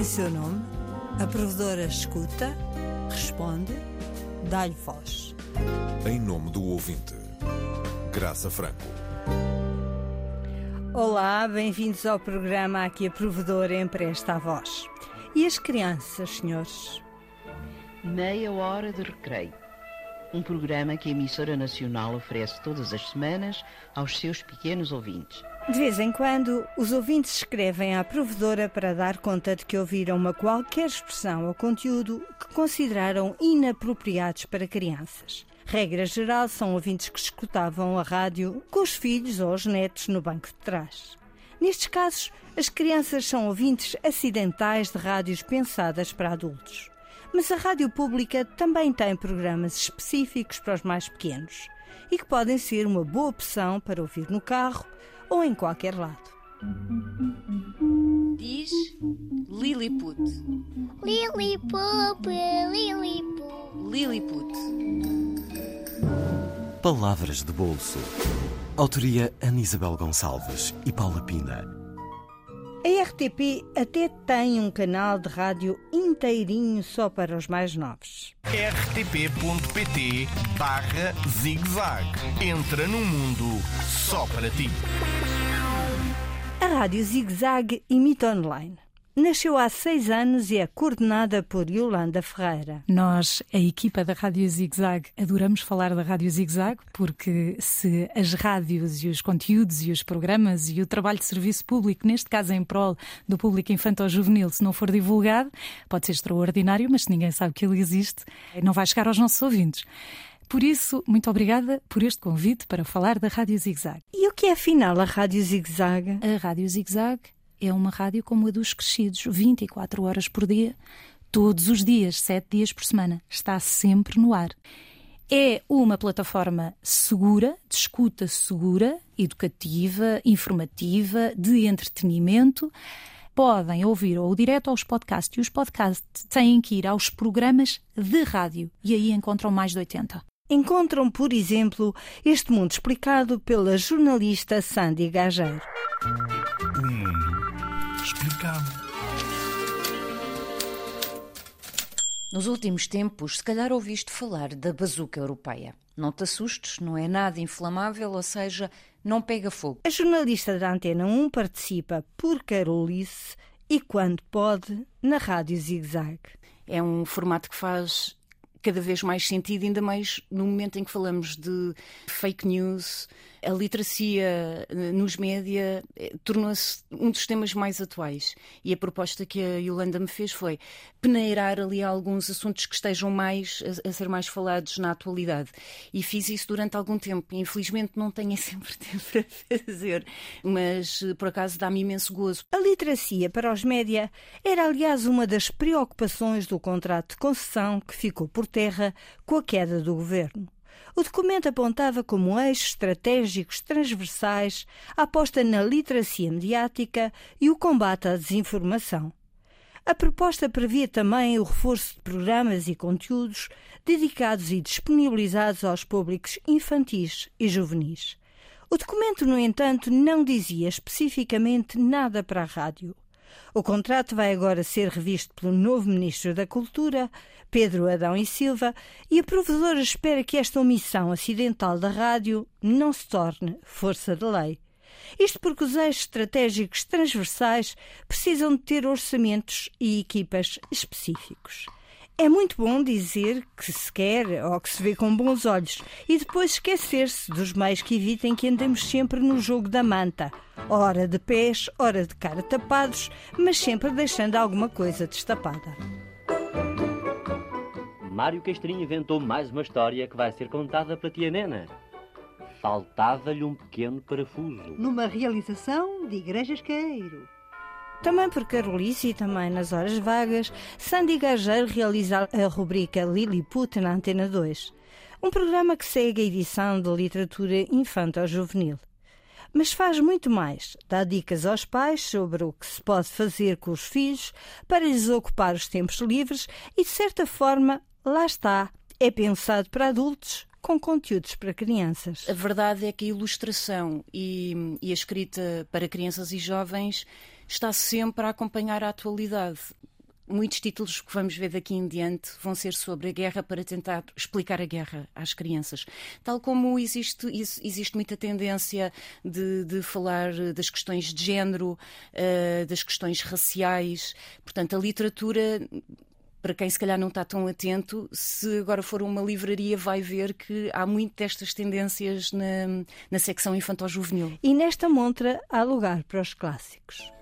Em seu nome, a provedora escuta, responde, dá-lhe voz. Em nome do ouvinte, Graça Franco. Olá, bem-vindos ao programa Aqui a Provedora Empresta a Voz. E as crianças, senhores? Meia hora de recreio. Um programa que a emissora nacional oferece todas as semanas aos seus pequenos ouvintes. De vez em quando, os ouvintes escrevem à provedora para dar conta de que ouviram uma qualquer expressão ou conteúdo que consideraram inapropriados para crianças. Regra geral, são ouvintes que escutavam a rádio com os filhos ou os netos no banco de trás. Nestes casos, as crianças são ouvintes acidentais de rádios pensadas para adultos. Mas a rádio pública também tem programas específicos para os mais pequenos e que podem ser uma boa opção para ouvir no carro ou em qualquer lado. Diz Lilliput. Lilliput, Lilliput. Lilliput. Palavras de bolso. Autoria Ana Isabel Gonçalves e Paula Pina. A RTP até tem um canal de rádio inteirinho só para os mais novos. rtp.pt barra zigzag. Entra num mundo só para ti. A Rádio Zig Zag imita online. Nasceu há seis anos e é coordenada por Yolanda Ferreira. Nós, a equipa da Rádio Zig Zag, adoramos falar da Rádio Zig Zag porque se as rádios e os conteúdos e os programas e o trabalho de serviço público, neste caso em prol do público infantil-juvenil, se não for divulgado, pode ser extraordinário, mas se ninguém sabe que ele existe, não vai chegar aos nossos ouvintes. Por isso, muito obrigada por este convite para falar da Rádio Zig Zag. E o que é afinal a Rádio Zig Zag? A Rádio Zig Zag é uma rádio como a dos crescidos, 24 horas por dia, todos os dias, 7 dias por semana. Está sempre no ar. É uma plataforma segura, de escuta segura, educativa, informativa, de entretenimento. Podem ouvir ou direto aos podcasts e os podcasts têm que ir aos programas de rádio e aí encontram mais de 80. Encontram, por exemplo, este mundo explicado pela jornalista Sandy Gageiro. Nos últimos tempos, se calhar ouviste falar da bazuca europeia. Não te assustes, não é nada inflamável, ou seja, não pega fogo. A jornalista da Antena 1 participa por Carolice e, quando pode, na Rádio Zig Zag. É um formato que faz cada vez mais sentido, ainda mais no momento em que falamos de fake news. A literacia eh, nos média eh, tornou-se um dos temas mais atuais. E a proposta que a Yolanda me fez foi peneirar ali alguns assuntos que estejam mais a, ser mais falados na atualidade. E fiz isso durante algum tempo. Infelizmente não tenho sempre tempo para fazer, mas eh, por acaso dá-me imenso gozo. A literacia para os média era, aliás, uma das preocupações do contrato de concessão que ficou por terra com a queda do governo. O documento apontava como eixos estratégicos transversais a aposta na literacia mediática e o combate à desinformação. A proposta previa também o reforço de programas e conteúdos dedicados e disponibilizados aos públicos infantis e juvenis. O documento, no entanto, não dizia especificamente nada para a rádio. O contrato vai agora ser revisto pelo novo Ministro da Cultura, Pedro Adão e Silva, e a provedora espera que esta omissão acidental da rádio não se torne força de lei. Isto porque os eixos estratégicos transversais precisam de ter orçamentos e equipas específicos. É muito bom dizer que se quer ou que se vê com bons olhos e depois esquecer-se dos meios que evitem que andemos sempre no jogo da manta, ora de pés, ora de cara tapados, mas sempre deixando alguma coisa destapada. Mário Castrinho inventou mais uma história que vai ser contada pela tia Nena. Faltava-lhe um pequeno parafuso. Numa realização de Igrejas Queiro. Também por Carolice e também nas horas vagas, Sandy Gageiro realiza a rubrica Lilliput na Antena 2, um programa que segue a edição de literatura infanto-juvenil. Mas faz muito mais. Dá dicas aos pais sobre o que se pode fazer com os filhos para lhes ocupar os tempos livres e, de certa forma, lá está, é pensado para adultos com conteúdos para crianças. A verdade é que a ilustração e, e a escrita para crianças e jovens está sempre a acompanhar a atualidade muitos títulos que vamos ver daqui em diante vão ser sobre a guerra para tentar explicar a guerra às crianças. Tal como existe, existe muita tendência de, de falar das questões de género, uh, das questões raciais. Portanto, a literatura para quem se calhar não está tão atento, se agora for uma livraria, vai ver que há muito destas tendências na, na secção infantil-juvenil. E nesta montra há lugar para os clássicos.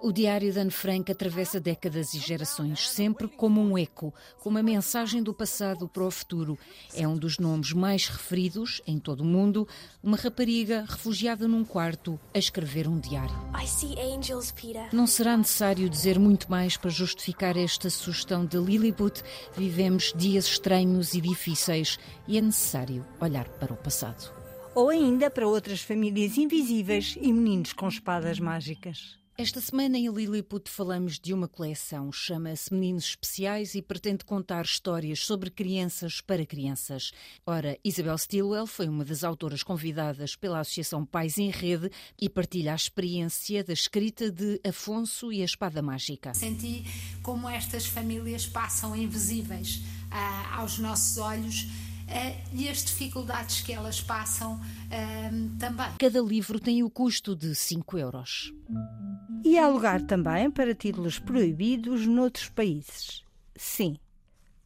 O Diário de Anne Frank atravessa décadas e gerações, sempre como um eco, com uma mensagem do passado para o futuro. É um dos nomes mais referidos em todo o mundo, uma rapariga refugiada num quarto a escrever um diário. Angels, Não será necessário dizer muito mais para justificar esta sugestão de Lilliput. Vivemos dias estranhos e difíceis e é necessário olhar para o passado. Ou ainda para outras famílias invisíveis e meninos com espadas mágicas. Esta semana em Lilliput falamos de uma coleção, chama-se Meninos Especiais e pretende contar histórias sobre crianças para crianças. Ora, Isabel Stilwell foi uma das autoras convidadas pela Associação Pais em Rede e partilha a experiência da escrita de Afonso e a Espada Mágica. Senti como estas famílias passam invisíveis ah, aos nossos olhos uh, e as dificuldades que elas passam uh, também. Cada livro tem o custo de 5 euros. E há lugar também para títulos proibidos noutros países. Sim,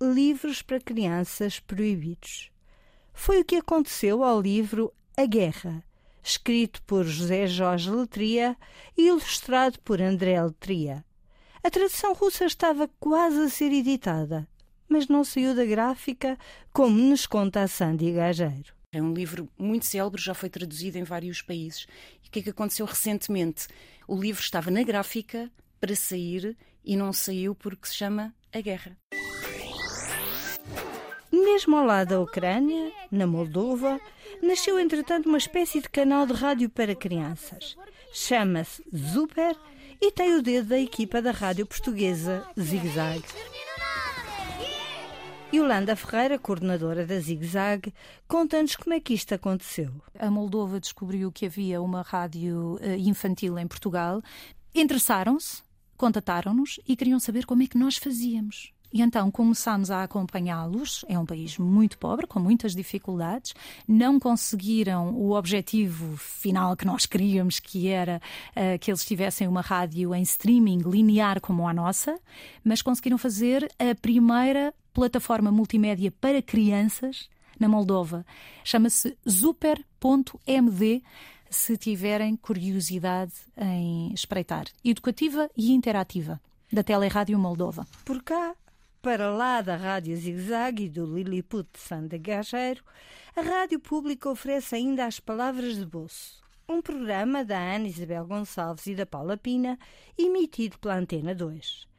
livros para crianças proibidos. Foi o que aconteceu ao livro A Guerra, escrito por José Jorge Letria e ilustrado por André Letria. A tradução russa estava quase a ser editada, mas não saiu da gráfica, como nos conta a Sandy Gageiro. É um livro muito célebre, já foi traduzido em vários países. E o que é que aconteceu recentemente? O livro estava na gráfica para sair e não saiu porque se chama A Guerra. Mesmo ao lado da Ucrânia, na Moldova, nasceu entretanto uma espécie de canal de rádio para crianças. Chama-se Super e tem o dedo da equipa da rádio portuguesa Zig Zag. Yolanda Ferreira, coordenadora da Zig Zag, conta-nos como é que isto aconteceu. A Moldova descobriu que havia uma rádio eh, infantil em Portugal, interessaram-se, contataram-nos e queriam saber como é que nós fazíamos. E então começámos a acompanhá-los. É um país muito pobre, com muitas dificuldades. Não conseguiram o objetivo final que nós queríamos, que era uh, que eles tivessem uma rádio em streaming linear como a nossa, mas conseguiram fazer a primeira plataforma multimédia para crianças na Moldova. Chama-se super.md se tiverem curiosidade em espreitar. Educativa e interativa, da Telerádio Moldova. Por cá para lá da Rádio Zig Zag e do Lilliput de a Rádio Pública oferece ainda as Palavras de Bolso, um programa da Ana Isabel Gonçalves e da Paula Pina, emitido pela Antena 2.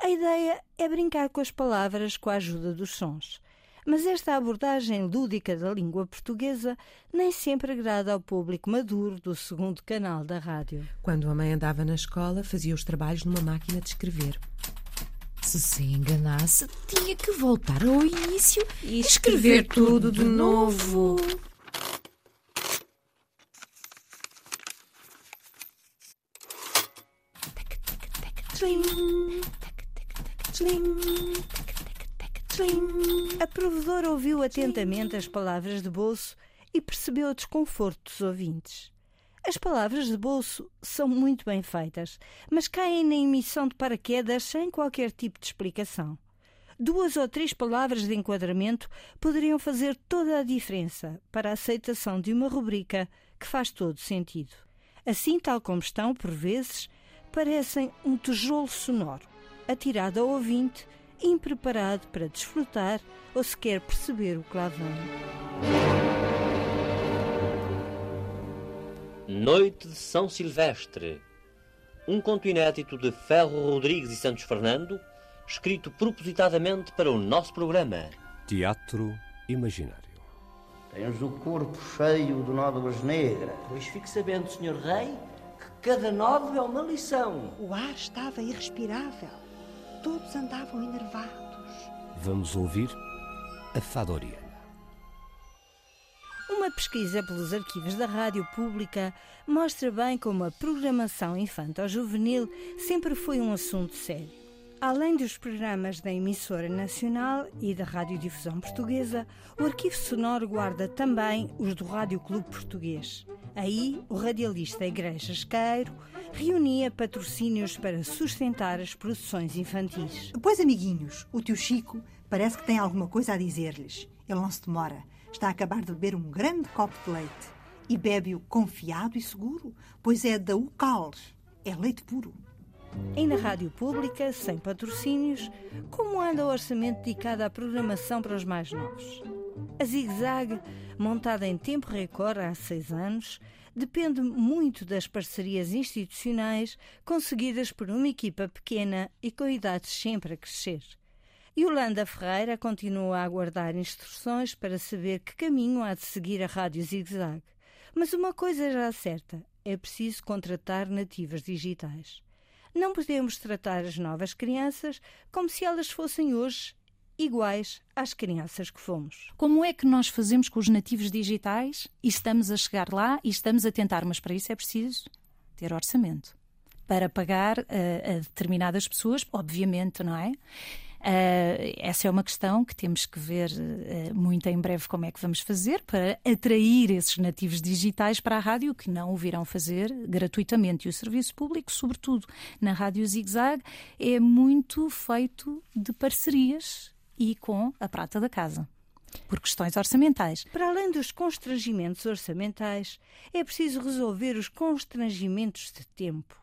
A ideia é brincar com as palavras com a ajuda dos sons. Mas esta abordagem lúdica da língua portuguesa nem sempre agrada ao público maduro do segundo canal da rádio. Quando a mãe andava na escola, fazia os trabalhos numa máquina de escrever. Se se enganasse, tinha que voltar ao início e escrever tudo de novo. A provedora ouviu atentamente as palavras de bolso e percebeu o desconforto dos ouvintes. As palavras de bolso são muito bem feitas, mas caem na emissão de paraquedas sem qualquer tipo de explicação. Duas ou três palavras de enquadramento poderiam fazer toda a diferença para a aceitação de uma rubrica que faz todo sentido. Assim, tal como estão, por vezes, parecem um tijolo sonoro, atirado ao ouvinte, impreparado para desfrutar ou sequer perceber o que lá vem. Noite de São Silvestre. Um conto inédito de Ferro Rodrigues e Santos Fernando, escrito propositadamente para o nosso programa. Teatro Imaginário. Tens o corpo cheio de nódoas negras. Pois fique sabendo, Sr. Rei, que cada nódoa é uma lição. O ar estava irrespirável. Todos andavam enervados. Vamos ouvir a Fadoriana. uma Uma pesquisa pelos arquivos da Rádio Pública mostra bem como a programação infanto-juvenil sempre foi um assunto sério. Além dos programas da emissora nacional e da radiodifusão portuguesa, o arquivo sonoro guarda também os do Rádio Clube Português. Aí, o radialista Igreja Esqueiro reunia patrocínios para sustentar as produções infantis. Pois, amiguinhos, o tio Chico parece que tem alguma coisa a dizer-lhes. Ele não se demora. Está a acabar de beber um grande copo de leite. E bebe-o confiado e seguro, pois é da UCAL. É leite puro. E na rádio pública, sem patrocínios, como anda o orçamento dedicado à programação para os mais novos? A Zig Zag, montada em tempo recorde há seis anos, depende muito das parcerias institucionais conseguidas por uma equipa pequena e com idades sempre a crescer. Yolanda Ferreira continua a aguardar instruções para saber que caminho há de seguir a Rádio Zig Zag. Mas uma coisa já certa: é preciso contratar nativas digitais. Não podemos tratar as novas crianças como se elas fossem hoje iguais às crianças que fomos. Como é que nós fazemos com os nativos digitais e estamos a chegar lá e estamos a tentar, mas para isso é preciso ter orçamento para pagar uh, a determinadas pessoas, obviamente, não é? Uh, essa é uma questão que temos que ver uh, muito em breve como é que vamos fazer para atrair esses nativos digitais para a rádio que não o virão fazer gratuitamente. E o serviço público, sobretudo na Rádio Zig Zag, é muito feito de parcerias e com a prata da casa por questões orçamentais. Para além dos constrangimentos orçamentais, é preciso resolver os constrangimentos de tempo.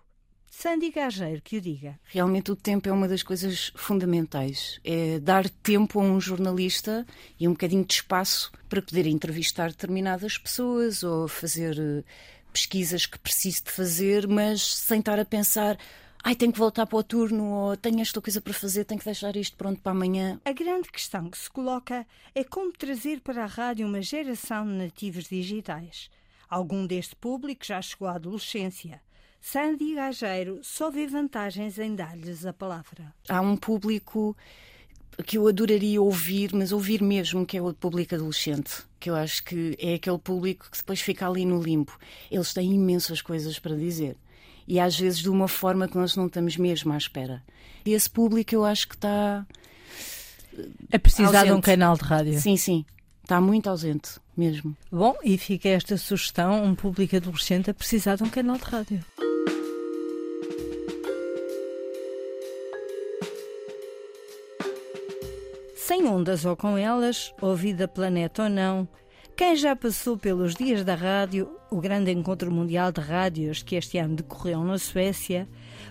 Sandy Gageiro que o diga. Realmente o tempo é uma das coisas fundamentais. É dar tempo a um jornalista e um bocadinho de espaço para poder entrevistar determinadas pessoas ou fazer eh, pesquisas que preciso de fazer, mas sem estar a pensar ai, tenho que voltar para o turno, ou tenho esta coisa para fazer, tenho que deixar isto pronto para amanhã. A grande questão que se coloca é como trazer para a rádio uma geração de nativos digitais. Algum deste público já chegou à adolescência. Sandy Gageiro só vê vantagens em dar-lhes a palavra. Há um público que eu adoraria ouvir, mas ouvir mesmo, que é o público adolescente, que eu acho que é aquele público que depois fica ali no limpo. Eles têm imensas coisas para dizer. E às vezes de uma forma que nós não estamos mesmo à espera. E esse público eu acho que está. A precisar ausente. de um canal de rádio. Sim, sim. Está muito ausente, mesmo. Bom, e fica esta sugestão: um público adolescente a precisar de um canal de rádio. Sem ondas ou com elas, ouvida planeta ou não, quem já passou pelos dias da rádio, o grande encontro mundial de rádios que este ano decorreu na Suécia,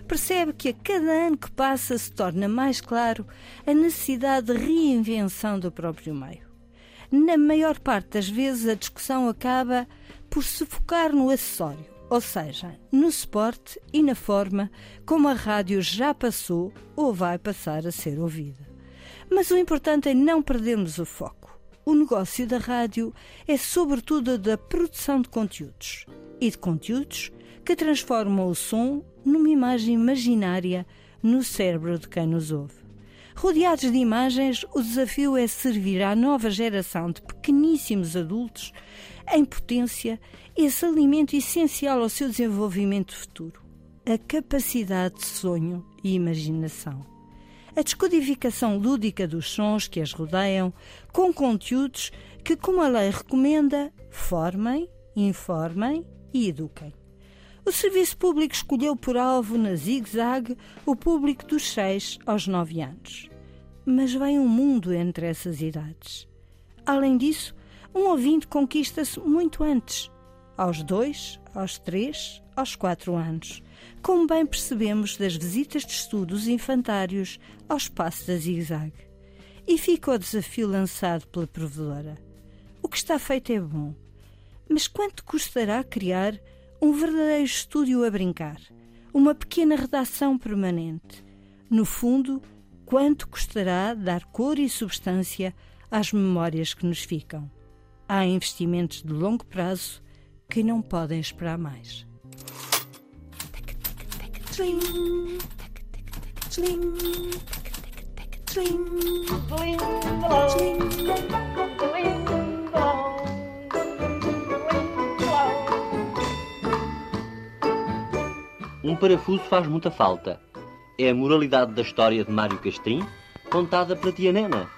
percebe que a cada ano que passa se torna mais claro a necessidade de reinvenção do próprio meio. Na maior parte das vezes, a discussão acaba por se focar no acessório, ou seja, no suporte e na forma como a rádio já passou ou vai passar a ser ouvida. Mas o importante é não perdermos o foco. O negócio da rádio é sobretudo da produção de conteúdos e de conteúdos que transformam o som numa imagem imaginária no cérebro de quem nos ouve. Rodeados de imagens, o desafio é servir à nova geração de pequeníssimos adultos em potência esse alimento essencial ao seu desenvolvimento futuro, a capacidade de sonho e imaginação a descodificação lúdica dos sons que as rodeiam, com conteúdos que, como a lei recomenda, formem, informem e eduquem. O Serviço Público escolheu por alvo na Zig-Zag o público dos 6 aos 9 anos. Mas vem um mundo entre essas idades. Além disso, um ouvinte conquista-se muito antes, aos 2, aos 3, aos 4 anos como bem percebemos das visitas de estudos infantários ao espaço da Zig-Zag. E fica o desafio lançado pela provedora. O que está feito é bom, mas quanto custará criar um verdadeiro estúdio a brincar? Uma pequena redação permanente? No fundo, quanto custará dar cor e substância às memórias que nos ficam? Há investimentos de longo prazo que não podem esperar mais. Um parafuso faz muita falta. É a moralidade da história de Mário Castrim, contada pela tia Nena.